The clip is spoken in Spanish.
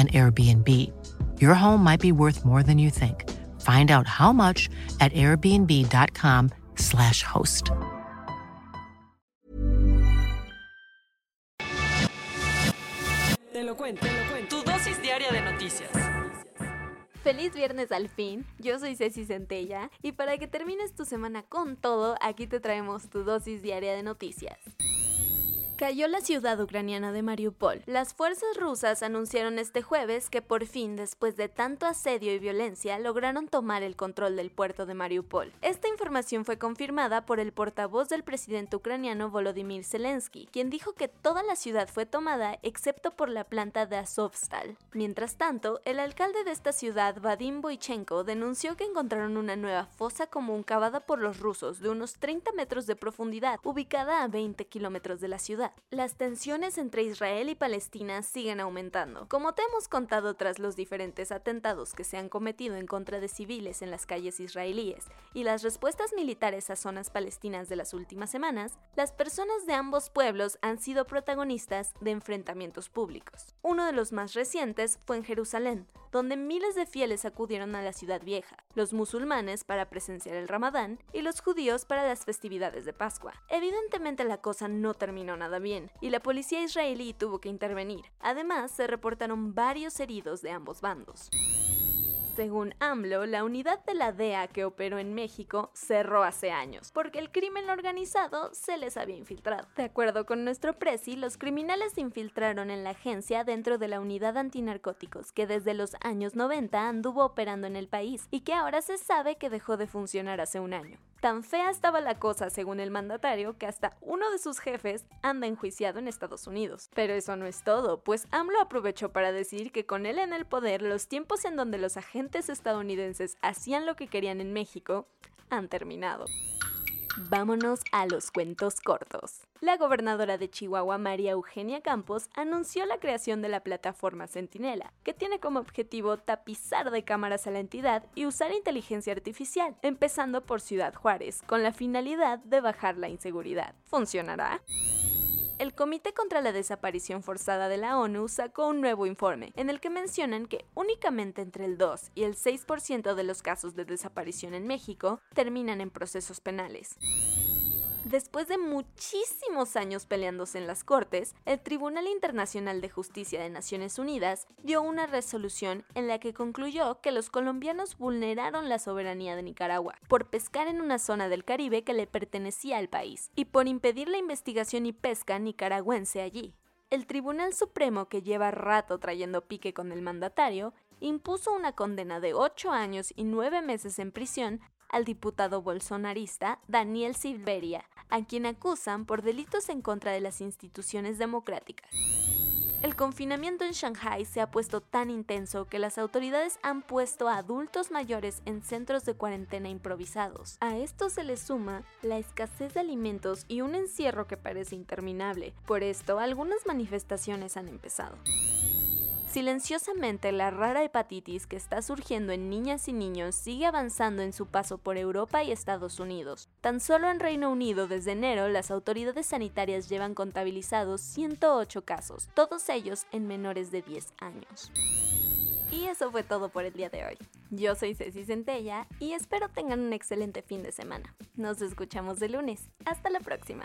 an Airbnb. Your home might be worth more than you think. Find out how much at airbnb.com/slash host. Te lo cuento, te lo cuento. Tu dosis diaria de noticias. Feliz viernes al fin, yo soy Ceci Centella y para que termines tu semana con todo, aquí te traemos tu dosis diaria de noticias. Cayó la ciudad ucraniana de Mariupol. Las fuerzas rusas anunciaron este jueves que por fin, después de tanto asedio y violencia, lograron tomar el control del puerto de Mariupol. Esta información fue confirmada por el portavoz del presidente ucraniano Volodymyr Zelensky, quien dijo que toda la ciudad fue tomada excepto por la planta de Azovstal. Mientras tanto, el alcalde de esta ciudad, Vadim Boychenko, denunció que encontraron una nueva fosa común cavada por los rusos de unos 30 metros de profundidad, ubicada a 20 kilómetros de la ciudad. Las tensiones entre Israel y Palestina siguen aumentando. Como te hemos contado tras los diferentes atentados que se han cometido en contra de civiles en las calles israelíes y las respuestas militares a zonas palestinas de las últimas semanas, las personas de ambos pueblos han sido protagonistas de enfrentamientos públicos. Uno de los más recientes fue en Jerusalén, donde miles de fieles acudieron a la ciudad vieja, los musulmanes para presenciar el Ramadán y los judíos para las festividades de Pascua. Evidentemente la cosa no terminó nada bien, y la policía israelí tuvo que intervenir. Además, se reportaron varios heridos de ambos bandos. Según AMLO, la unidad de la DEA que operó en México cerró hace años, porque el crimen organizado se les había infiltrado. De acuerdo con nuestro presi, los criminales se infiltraron en la agencia dentro de la unidad antinarcóticos, que desde los años 90 anduvo operando en el país y que ahora se sabe que dejó de funcionar hace un año. Tan fea estaba la cosa, según el mandatario, que hasta uno de sus jefes anda enjuiciado en Estados Unidos. Pero eso no es todo, pues AMLO aprovechó para decir que con él en el poder, los tiempos en donde los agentes estadounidenses hacían lo que querían en México han terminado. Vámonos a los cuentos cortos. La gobernadora de Chihuahua, María Eugenia Campos, anunció la creación de la plataforma Centinela, que tiene como objetivo tapizar de cámaras a la entidad y usar inteligencia artificial, empezando por Ciudad Juárez, con la finalidad de bajar la inseguridad. ¿Funcionará? El Comité contra la Desaparición Forzada de la ONU sacó un nuevo informe en el que mencionan que únicamente entre el 2 y el 6% de los casos de desaparición en México terminan en procesos penales. Después de muchísimos años peleándose en las Cortes, el Tribunal Internacional de Justicia de Naciones Unidas dio una resolución en la que concluyó que los colombianos vulneraron la soberanía de Nicaragua por pescar en una zona del Caribe que le pertenecía al país y por impedir la investigación y pesca nicaragüense allí. El Tribunal Supremo, que lleva rato trayendo pique con el mandatario, impuso una condena de 8 años y 9 meses en prisión al diputado bolsonarista Daniel Silveria, a quien acusan por delitos en contra de las instituciones democráticas. El confinamiento en Shanghai se ha puesto tan intenso que las autoridades han puesto a adultos mayores en centros de cuarentena improvisados. A esto se le suma la escasez de alimentos y un encierro que parece interminable. Por esto, algunas manifestaciones han empezado. Silenciosamente, la rara hepatitis que está surgiendo en niñas y niños sigue avanzando en su paso por Europa y Estados Unidos. Tan solo en Reino Unido, desde enero, las autoridades sanitarias llevan contabilizados 108 casos, todos ellos en menores de 10 años. Y eso fue todo por el día de hoy. Yo soy Ceci Centella y espero tengan un excelente fin de semana. Nos escuchamos de lunes. Hasta la próxima.